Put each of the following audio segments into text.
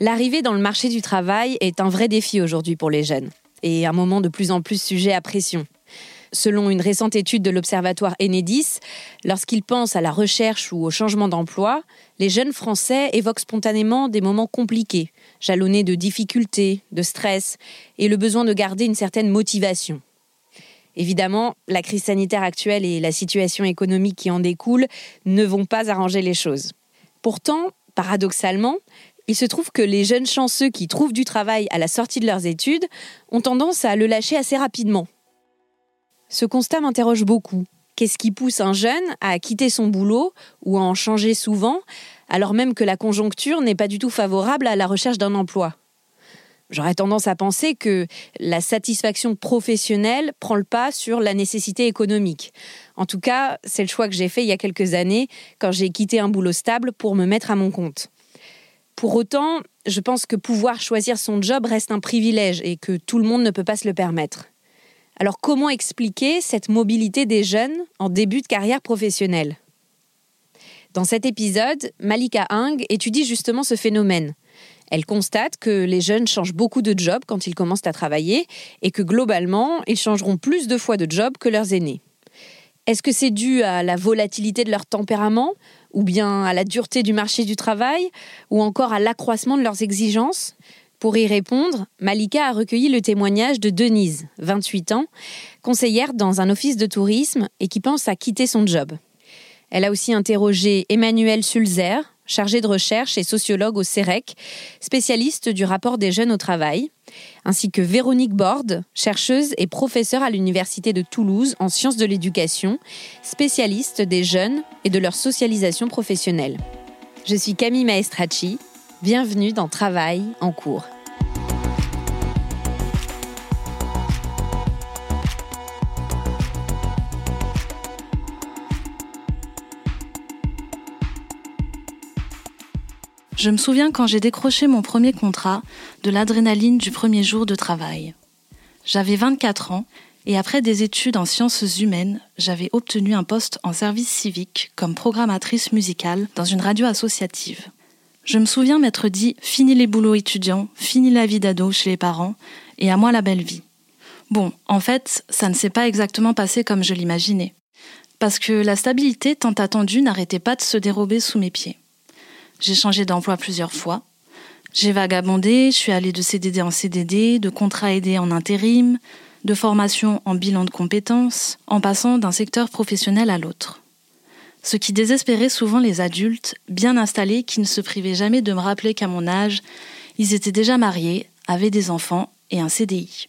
L'arrivée dans le marché du travail est un vrai défi aujourd'hui pour les jeunes et un moment de plus en plus sujet à pression. Selon une récente étude de l'Observatoire Enedis, lorsqu'ils pensent à la recherche ou au changement d'emploi, les jeunes Français évoquent spontanément des moments compliqués, jalonnés de difficultés, de stress et le besoin de garder une certaine motivation. Évidemment, la crise sanitaire actuelle et la situation économique qui en découle ne vont pas arranger les choses. Pourtant, paradoxalement, il se trouve que les jeunes chanceux qui trouvent du travail à la sortie de leurs études ont tendance à le lâcher assez rapidement. Ce constat m'interroge beaucoup. Qu'est-ce qui pousse un jeune à quitter son boulot ou à en changer souvent, alors même que la conjoncture n'est pas du tout favorable à la recherche d'un emploi? J'aurais tendance à penser que la satisfaction professionnelle prend le pas sur la nécessité économique. En tout cas, c'est le choix que j'ai fait il y a quelques années quand j'ai quitté un boulot stable pour me mettre à mon compte. Pour autant, je pense que pouvoir choisir son job reste un privilège et que tout le monde ne peut pas se le permettre. Alors comment expliquer cette mobilité des jeunes en début de carrière professionnelle? Dans cet épisode, Malika Hing étudie justement ce phénomène. Elle constate que les jeunes changent beaucoup de jobs quand ils commencent à travailler et que globalement, ils changeront plus de fois de job que leurs aînés. Est-ce que c'est dû à la volatilité de leur tempérament ou bien à la dureté du marché du travail, ou encore à l'accroissement de leurs exigences Pour y répondre, Malika a recueilli le témoignage de Denise, 28 ans, conseillère dans un office de tourisme et qui pense à quitter son job. Elle a aussi interrogé Emmanuel Sulzer, chargé de recherche et sociologue au CEREC, spécialiste du rapport des jeunes au travail, ainsi que Véronique Borde, chercheuse et professeure à l'Université de Toulouse en sciences de l'éducation, spécialiste des jeunes et de leur socialisation professionnelle. Je suis Camille Maestracci, bienvenue dans Travail en cours. Je me souviens quand j'ai décroché mon premier contrat de l'adrénaline du premier jour de travail. J'avais 24 ans et après des études en sciences humaines, j'avais obtenu un poste en service civique comme programmatrice musicale dans une radio associative. Je me souviens m'être dit fini les boulots étudiants, fini la vie d'ado chez les parents et à moi la belle vie. Bon, en fait, ça ne s'est pas exactement passé comme je l'imaginais. Parce que la stabilité tant attendue n'arrêtait pas de se dérober sous mes pieds. J'ai changé d'emploi plusieurs fois. J'ai vagabondé, je suis allée de CDD en CDD, de contrat aidé en intérim, de formation en bilan de compétences, en passant d'un secteur professionnel à l'autre. Ce qui désespérait souvent les adultes, bien installés, qui ne se privaient jamais de me rappeler qu'à mon âge, ils étaient déjà mariés, avaient des enfants et un CDI.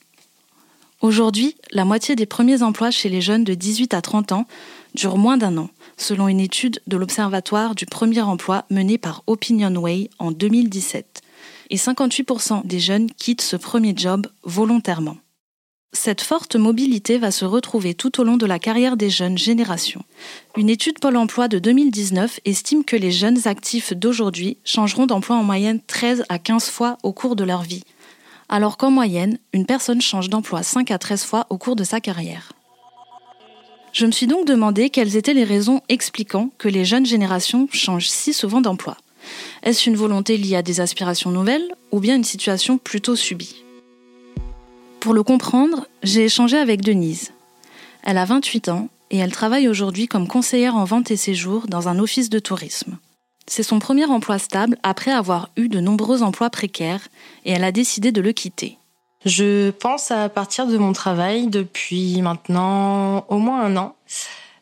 Aujourd'hui, la moitié des premiers emplois chez les jeunes de 18 à 30 ans durent moins d'un an, selon une étude de l'Observatoire du premier emploi menée par Opinionway en 2017. Et 58% des jeunes quittent ce premier job volontairement. Cette forte mobilité va se retrouver tout au long de la carrière des jeunes générations. Une étude Pôle Emploi de 2019 estime que les jeunes actifs d'aujourd'hui changeront d'emploi en moyenne 13 à 15 fois au cours de leur vie, alors qu'en moyenne, une personne change d'emploi 5 à 13 fois au cours de sa carrière. Je me suis donc demandé quelles étaient les raisons expliquant que les jeunes générations changent si souvent d'emploi. Est-ce une volonté liée à des aspirations nouvelles ou bien une situation plutôt subie? Pour le comprendre, j'ai échangé avec Denise. Elle a 28 ans et elle travaille aujourd'hui comme conseillère en vente et séjour dans un office de tourisme. C'est son premier emploi stable après avoir eu de nombreux emplois précaires et elle a décidé de le quitter. Je pense à partir de mon travail depuis maintenant au moins un an.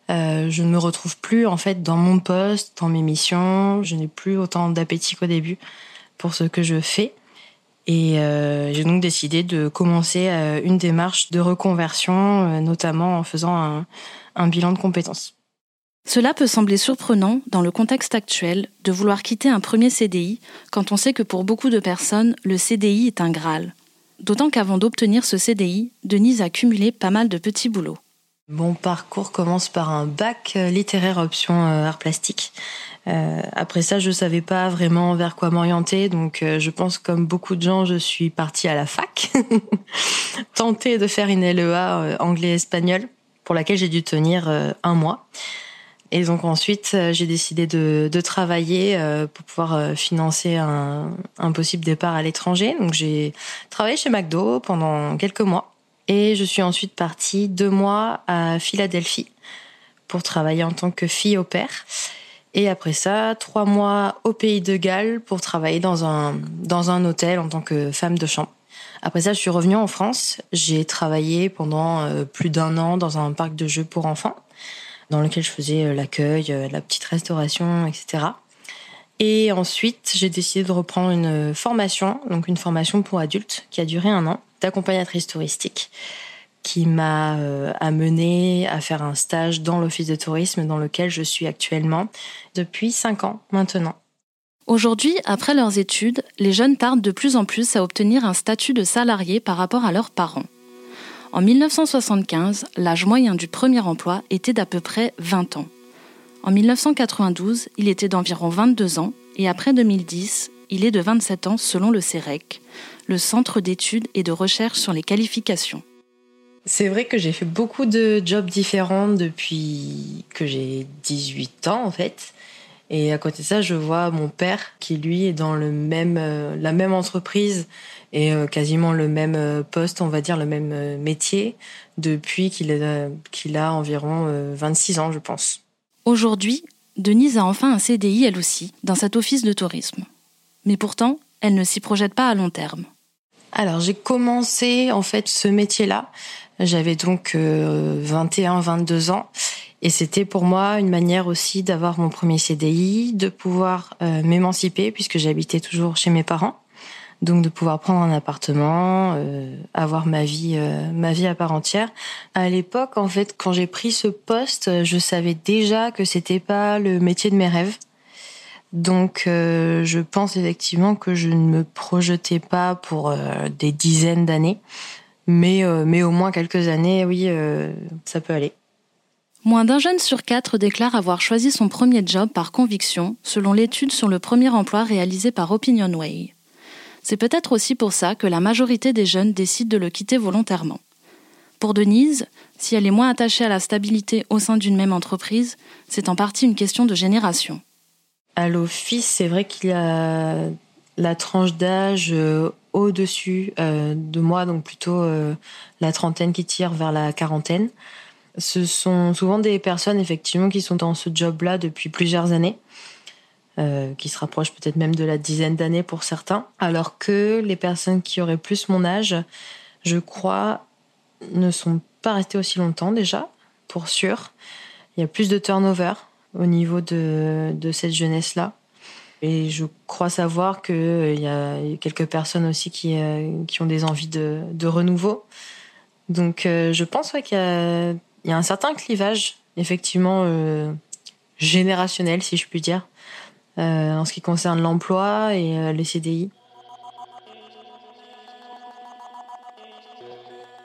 Euh, je ne me retrouve plus en fait dans mon poste, dans mes missions. Je n'ai plus autant d'appétit qu'au début pour ce que je fais. Et euh, j'ai donc décidé de commencer euh, une démarche de reconversion, notamment en faisant un bilan de compétences. Cela peut sembler surprenant dans le contexte actuel de vouloir quitter un premier CDI quand on sait que pour beaucoup de personnes, le CDI est un Graal. D'autant qu'avant d'obtenir ce CDI, Denise a cumulé pas mal de petits boulots. Mon parcours commence par un bac littéraire option art plastique. Euh, après ça, je savais pas vraiment vers quoi m'orienter, donc euh, je pense comme beaucoup de gens, je suis partie à la fac, tenter de faire une LEA euh, anglais-espagnol, pour laquelle j'ai dû tenir un mois. Et donc ensuite, j'ai décidé de, de travailler pour pouvoir financer un, un possible départ à l'étranger. Donc j'ai travaillé chez McDo pendant quelques mois, et je suis ensuite partie deux mois à Philadelphie pour travailler en tant que fille au père. Et après ça, trois mois au pays de Galles pour travailler dans un, dans un hôtel en tant que femme de chambre. Après ça, je suis revenue en France. J'ai travaillé pendant euh, plus d'un an dans un parc de jeux pour enfants, dans lequel je faisais euh, l'accueil, euh, la petite restauration, etc. Et ensuite, j'ai décidé de reprendre une formation, donc une formation pour adultes qui a duré un an, d'accompagnatrice touristique qui m'a euh, amené à faire un stage dans l'office de tourisme dans lequel je suis actuellement depuis cinq ans maintenant. Aujourd'hui, après leurs études, les jeunes tardent de plus en plus à obtenir un statut de salarié par rapport à leurs parents. En 1975, l'âge moyen du premier emploi était d'à peu près 20 ans. En 1992, il était d'environ 22 ans et après 2010, il est de 27 ans selon le CEREC, le Centre d'études et de recherche sur les qualifications. C'est vrai que j'ai fait beaucoup de jobs différents depuis que j'ai 18 ans en fait. Et à côté de ça, je vois mon père qui lui est dans euh, la même entreprise et euh, quasiment le même euh, poste, on va dire le même métier depuis qu'il a, qu'il a environ 26 ans, je pense. Aujourd'hui, Denise a enfin un CDI elle aussi dans cet office de tourisme. Mais pourtant, elle ne s'y projette pas à long terme. Alors j'ai commencé en fait ce métier-là j'avais donc 21, euh, 22 ans. Et c'était pour moi une manière aussi d'avoir mon premier CDI, de pouvoir euh, m'émanciper puisque j'habitais toujours chez mes parents. Donc de pouvoir prendre un appartement, euh, avoir ma vie, ma vie à part entière. À l'époque, en fait, quand j'ai pris ce poste, je savais déjà que c'était pas le métier de mes rêves. Donc, je pense effectivement que je ne me projetais pas pour des dizaines d'années. Mais, euh, mais au moins quelques années, oui, euh, ça peut aller. Moins d'un jeune sur quatre déclare avoir choisi son premier job par conviction, selon l'étude sur le premier emploi réalisée par Opinionway. C'est peut-être aussi pour ça que la majorité des jeunes décident de le quitter volontairement. Pour Denise, si elle est moins attachée à la stabilité au sein d'une même entreprise, c'est en partie une question de génération. À l'office, c'est vrai qu'il y a la tranche d'âge euh, au-dessus euh, de moi, donc plutôt euh, la trentaine qui tire vers la quarantaine. Ce sont souvent des personnes effectivement qui sont dans ce job-là depuis plusieurs années, qui se rapprochent peut-être même de la dizaine d'années pour certains, alors que les personnes qui auraient plus mon âge, je crois, ne sont pas restées aussi longtemps déjà, pour sûr. Il y a plus de turnover au niveau de, de cette jeunesse-là. Et je crois savoir qu'il euh, y a quelques personnes aussi qui, euh, qui ont des envies de, de renouveau. Donc euh, je pense qu'il y, y, a un certain clivage, effectivement, générationnel, si je puis dire, en ce qui concerne l'emploi et les CDI.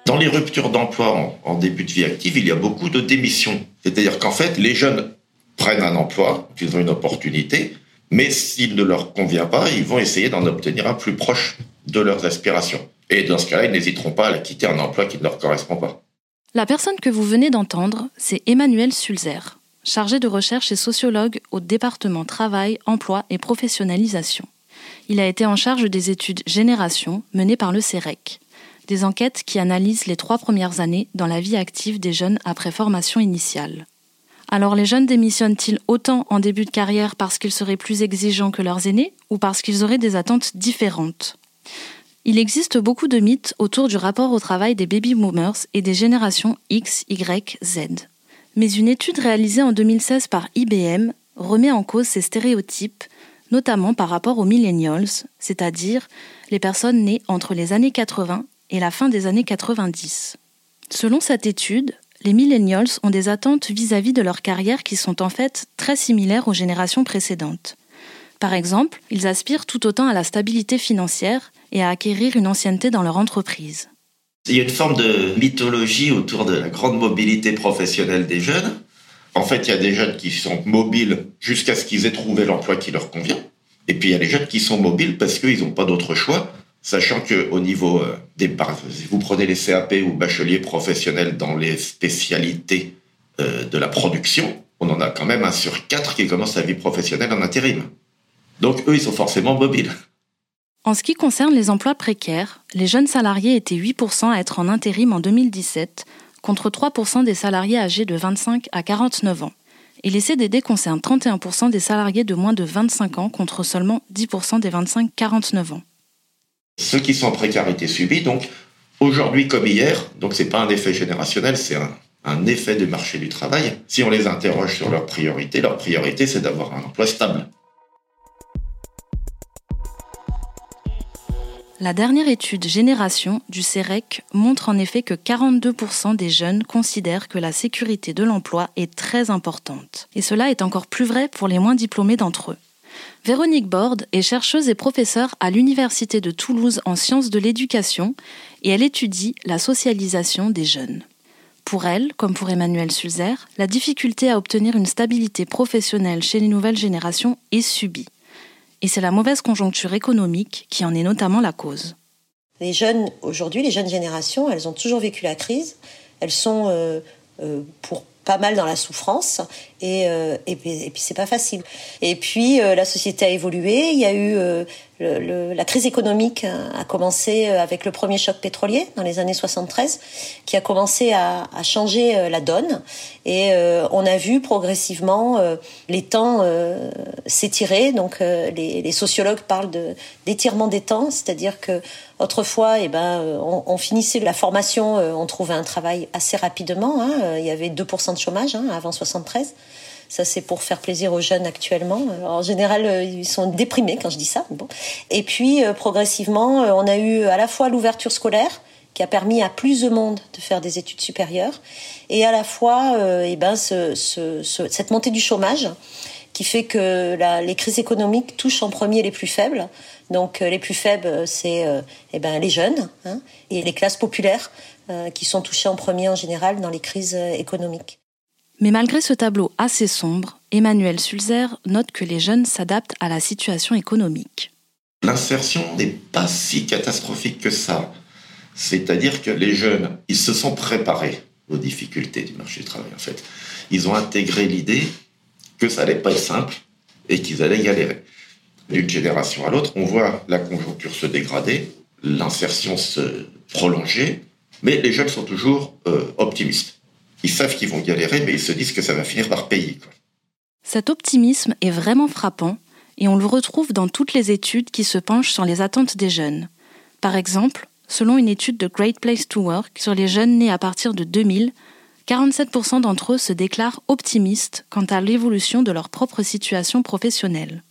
Dans les ruptures d'emploi en, en, début de vie active, il y a beaucoup de démissions. C'est-à-dire qu'en fait, les jeunes prennent un emploi, ils ont une opportunité, mais s'il ne leur convient pas, ils vont essayer d'en obtenir un plus proche de leurs aspirations. Et dans ce cas-là, ils n'hésiteront pas à quitter un emploi qui ne leur correspond pas. La personne que vous venez d'entendre, c'est Emmanuel Sulzer, chargé de recherche et sociologue au département Travail, Emploi et Professionnalisation. Il a été en charge des études Génération menées par le CEREC, des enquêtes qui analysent les trois premières années dans la vie active des jeunes après formation initiale. Alors les jeunes démissionnent-ils autant en début de carrière parce qu'ils seraient plus exigeants que leurs aînés ou parce qu'ils auraient des attentes différentes? Il existe beaucoup de mythes autour du rapport au travail des baby boomers et des générations X, Y, Z. Mais une étude réalisée en 2016 par IBM remet en cause ces stéréotypes, notamment par rapport aux millennials, c'est-à-dire les personnes nées entre les années 80 et la fin des années 90. Selon cette étude, les millennials ont des attentes vis-à-vis de leur carrière qui sont en fait très similaires aux générations précédentes. Par exemple, ils aspirent tout autant à la stabilité financière et à acquérir une ancienneté dans leur entreprise. Il y a une forme de mythologie autour de la grande mobilité professionnelle des jeunes. En fait, il y a des jeunes qui sont mobiles jusqu'à ce qu'ils aient trouvé l'emploi qui leur convient. Et puis il y a les jeunes qui sont mobiles parce qu'ils n'ont pas d'autre choix Sachant que au niveau euh, des si vous prenez les CAP ou bacheliers professionnels dans les spécialités euh, de la production, on en a quand même un sur quatre qui commence sa vie professionnelle en intérim. Donc eux, ils sont forcément mobiles. En ce qui concerne les emplois précaires, les jeunes salariés étaient 8% à être en intérim en 2017, contre 3% des salariés âgés de 25 à 49 ans. Et les CDD concernent 31% des salariés de moins de 25 ans, contre seulement 10% des 25-49 ans ceux qui sont en précarité subie. Donc, aujourd'hui comme hier, donc c'est pas un effet générationnel, c'est un, un, effet du marché du travail. Si on les interroge sur leurs priorités, leur priorité, c'est d'avoir un emploi stable. La dernière étude Génération du CEREC montre en effet que 42% des jeunes considèrent que la sécurité de l'emploi est très importante. Et cela est encore plus vrai pour les moins diplômés d'entre eux. Véronique Borde est chercheuse et professeure à l'Université de Toulouse en sciences de l'éducation et elle étudie la socialisation des jeunes. Pour elle, comme pour Emmanuel Sulzer, la difficulté à obtenir une stabilité professionnelle chez les nouvelles générations est subie. Et c'est la mauvaise conjoncture économique qui en est notamment la cause. Les jeunes, aujourd'hui, les jeunes générations, elles ont toujours vécu la crise. Elles sont, euh, euh, pour pas mal dans la souffrance et, euh, et, et puis c'est pas facile. Et puis euh, la société a évolué, il y a eu la crise économique a commencé avec le premier choc pétrolier dans les années 73, qui a commencé à, changer la donne. Et on a vu progressivement les temps s'étirer. Donc les, sociologues parlent d'étirement des temps, c'est-à-dire que autrefois, eh ben, on, finissait la formation, on trouvait un travail assez rapidement. Hein. il y avait 2% de chômage hein, avant 73. Ça, c'est pour faire plaisir aux jeunes actuellement. en général, euh, ils sont déprimés quand je dis ça. Et puis, euh, progressivement, euh, on a eu à la fois l'ouverture scolaire, qui a permis à plus de monde de faire des études supérieures, et à la fois eh ben, ce, ce, cette montée du chômage qui fait que les crises économiques touchent en premier les plus faibles. Donc les plus faibles, c'est eh ben, les jeunes hein, et les classes populaires qui sont touchées en premier en général dans les crises économiques. Mais malgré ce tableau assez sombre, Emmanuel Sulzer note que les jeunes s'adaptent à la situation économique. L'insertion n'est pas si catastrophique que ça. C'est-à-dire que les jeunes, ils se sont préparés aux difficultés du marché du travail, en fait. Ils ont intégré l'idée que ça allait pas être simple et qu'ils allaient galérer. D'une génération à l'autre, on voit la conjoncture se dégrader, l'insertion se prolonger, mais les jeunes sont toujours euh, optimistes ils savent qu'ils vont galérer, mais ils se disent que ça va finir par payer. Cet optimisme est vraiment frappant et on le retrouve dans toutes les études qui se penchent sur les attentes des jeunes. Par exemple, selon une étude de Great Place to Work sur les jeunes nés à partir de 2000, 47% d'entre eux se déclarent optimistes quant à l'évolution de leur propre situation professionnelle.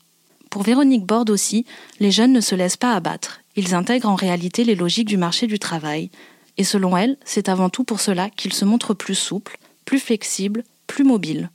Pour Véronique Borde aussi, les jeunes ne se laissent pas abattre. Ils intègrent en réalité les logiques du marché du travail. Et selon elle, c'est avant tout pour cela qu'ils se montrent plus souples, plus flexibles, plus mobiles.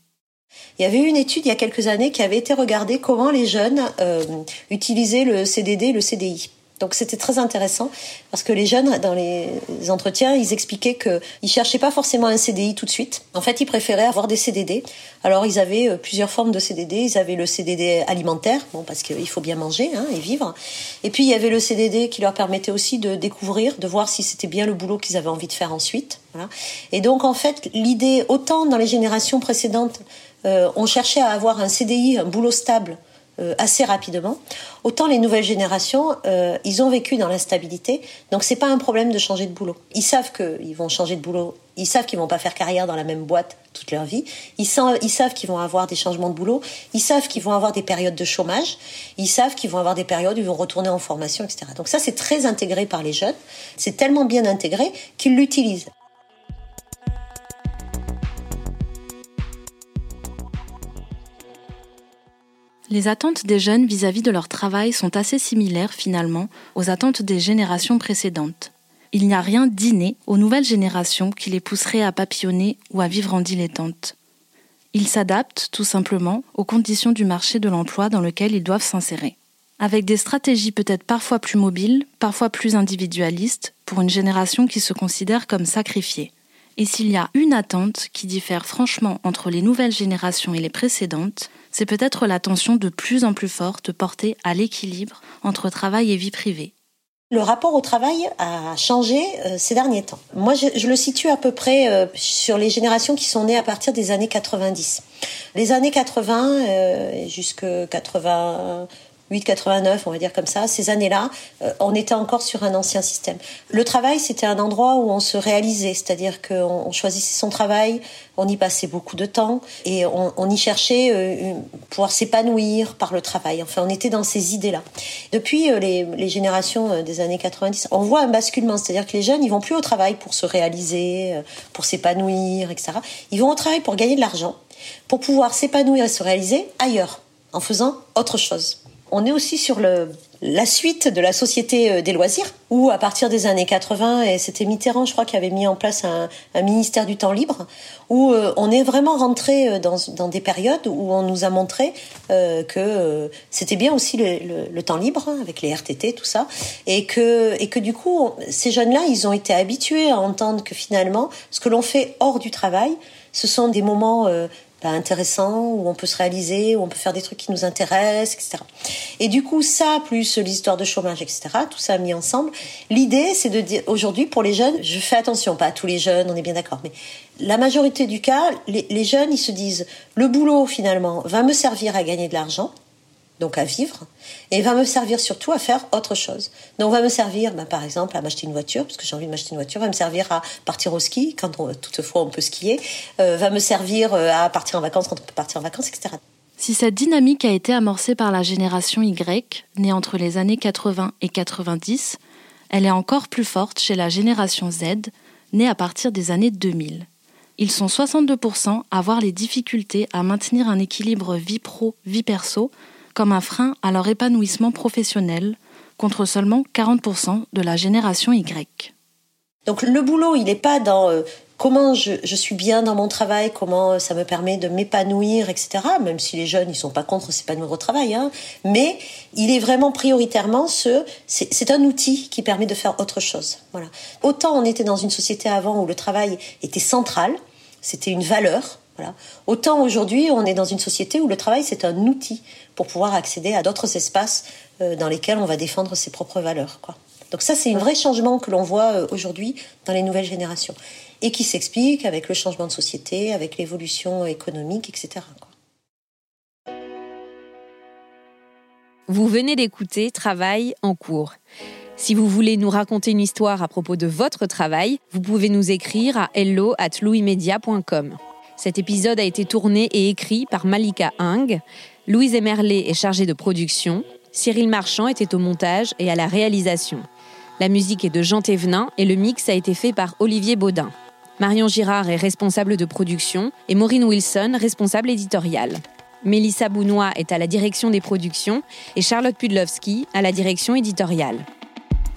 Il y avait eu une étude il y a quelques années qui avait été regardée comment les jeunes euh, utilisaient le CDD et le CDI. Donc c'était très intéressant parce que les jeunes dans les entretiens, ils expliquaient qu'ils ne cherchaient pas forcément un CDI tout de suite. En fait, ils préféraient avoir des CDD. Alors ils avaient euh, plusieurs formes de CDD. Ils avaient le CDD alimentaire, bon parce qu'il faut bien manger hein, et vivre. Et puis il y avait le CDD qui leur permettait aussi de découvrir, de voir si c'était bien le boulot qu'ils avaient envie de faire ensuite. Voilà. Et donc en fait, l'idée autant dans les générations précédentes, euh, on cherchait à avoir un CDI, un boulot stable euh, assez rapidement. Autant les nouvelles générations, euh, ils ont vécu dans l'instabilité, donc c'est pas un problème de changer de boulot. Ils savent qu'ils vont changer de boulot, ils savent qu'ils vont pas faire carrière dans la même boîte toute leur vie, ils, savent, ils savent qu'ils vont avoir des changements de boulot, ils savent qu'ils vont avoir des périodes de chômage, ils savent qu'ils vont avoir des périodes où ils vont retourner en formation, etc. Donc ça c'est très intégré par les jeunes, c'est tellement bien intégré qu'ils l'utilisent. Les attentes des jeunes vis-à-vis de leur travail sont assez similaires finalement aux attentes des générations précédentes. Il n'y a rien d'inné aux nouvelles générations qui les pousserait à papillonner ou à vivre en dilettante. Ils s'adaptent tout simplement aux conditions du marché de l'emploi dans lequel ils doivent s'insérer. Avec des stratégies peut-être parfois plus mobiles, parfois plus individualistes, pour une génération qui se considère comme sacrifiée. Et s'il y a une attente qui diffère franchement entre les nouvelles générations et les précédentes, c'est peut-être l'attention de plus en plus forte portée à l'équilibre entre travail et vie privée. Le rapport au travail a changé euh, ces derniers temps. Moi, je, le situe à peu près euh, sur les générations qui sont nées à partir des années 90. Les années 80 euh, jusque 80 8-89, on va dire comme ça, ces années-là, euh, on était encore sur un ancien système. Le travail, c'était un endroit où on se réalisait, c'est-à-dire qu'on choisissait son travail, on y passait beaucoup de temps et on, y cherchait euh, pouvoir s'épanouir par le travail. Enfin, on était dans ces idées-là. Depuis euh, les, les, générations des années 90, on voit un basculement, c'est-à-dire que les jeunes, ils vont plus au travail pour se réaliser, pour s'épanouir, etc. Ils vont au travail pour gagner de l'argent, pour pouvoir s'épanouir et se réaliser ailleurs, en faisant autre chose. On est aussi sur la suite de la société euh, des loisirs, où à partir des années 80, et c'était Mitterrand, je crois, qui avait mis en place un, ministère du temps libre, où euh, on est vraiment rentré euh, dans, des périodes où on nous a montré que c'était bien aussi le, temps libre, hein, avec les RTT, tout ça, et que du coup, ces jeunes-là, ils ont été habitués à entendre que finalement, ce que l'on fait hors du travail, ce sont des moments intéressant, où on peut se réaliser, où on peut faire des trucs qui nous intéressent, etc. Et du coup, ça, plus l'histoire de chômage, etc., tout ça mis ensemble, l'idée, c'est de dire, aujourd'hui, pour les jeunes, je fais attention, pas à tous les jeunes, on est bien d'accord, mais la majorité du cas, les, les jeunes, ils se disent, le boulot, finalement, va me servir à gagner de l'argent, donc à vivre, et va me servir surtout à faire autre chose. Donc va me servir, bah, par exemple, à m'acheter une voiture, parce que j'ai envie de m'acheter une voiture, va me servir à partir au ski, quand toutefois on peut skier, euh, va me servir euh, à partir en vacances quand on peut partir en vacances, etc. Si cette dynamique a été amorcée par la génération Y, née entre les années 80 et 90, elle est encore plus forte chez la génération Z, née à partir des années 2000. Ils sont 62% à avoir les difficultés à maintenir un équilibre vie pro-vie perso comme un frein à leur épanouissement professionnel, contre seulement 40% de la génération Y. Donc le boulot, il n'est pas dans euh, comment je, suis bien dans mon travail, comment ça me permet de m'épanouir, etc. Même si les jeunes, ils sont pas contre s'épanouir au travail, hein. mais il est vraiment prioritairement ce, c'est un outil qui permet de faire autre chose. Voilà. Autant on était dans une société avant où le travail était central, c'était une valeur, Autant aujourd'hui, on est dans une société où le travail, c'est un outil pour pouvoir accéder à d'autres espaces euh, dans lesquels on va défendre ses propres valeurs. Donc ça, c'est un vrai changement que l'on voit euh, aujourd'hui dans les nouvelles générations et qui s'explique avec le changement de société, avec l'évolution économique, etc. Vous venez d'écouter Travail en cours. Si vous voulez nous raconter une histoire à propos de votre travail, vous pouvez nous écrire à hello at. Cet épisode a été tourné et écrit par Malika Hing. Louise Emerlet est chargée de production. Cyril Marchand était au montage et à la réalisation. La musique est de Jean Thévenin et le mix a été fait par Olivier Baudin. Marion Girard est responsable de production et Maureen Wilson responsable éditoriale. Mélissa Bounois est à la direction des productions et Charlotte Pudlowski à la direction éditoriale.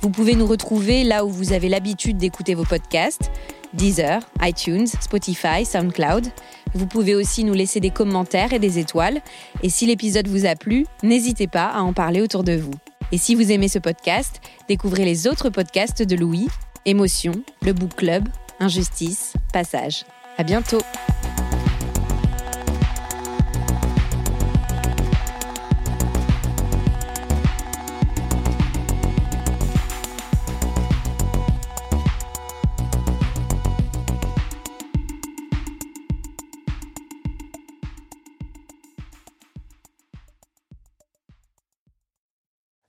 Vous pouvez nous retrouver là où vous avez l'habitude d'écouter vos podcasts, Deezer, iTunes, Spotify, SoundCloud. Vous pouvez aussi nous laisser des commentaires et des étoiles. Et si l'épisode vous a plu, n'hésitez pas à en parler autour de vous. Et si vous aimez ce podcast, découvrez les autres podcasts de Louis, Émotion, Le Book Club, Injustice, Passage. À bientôt!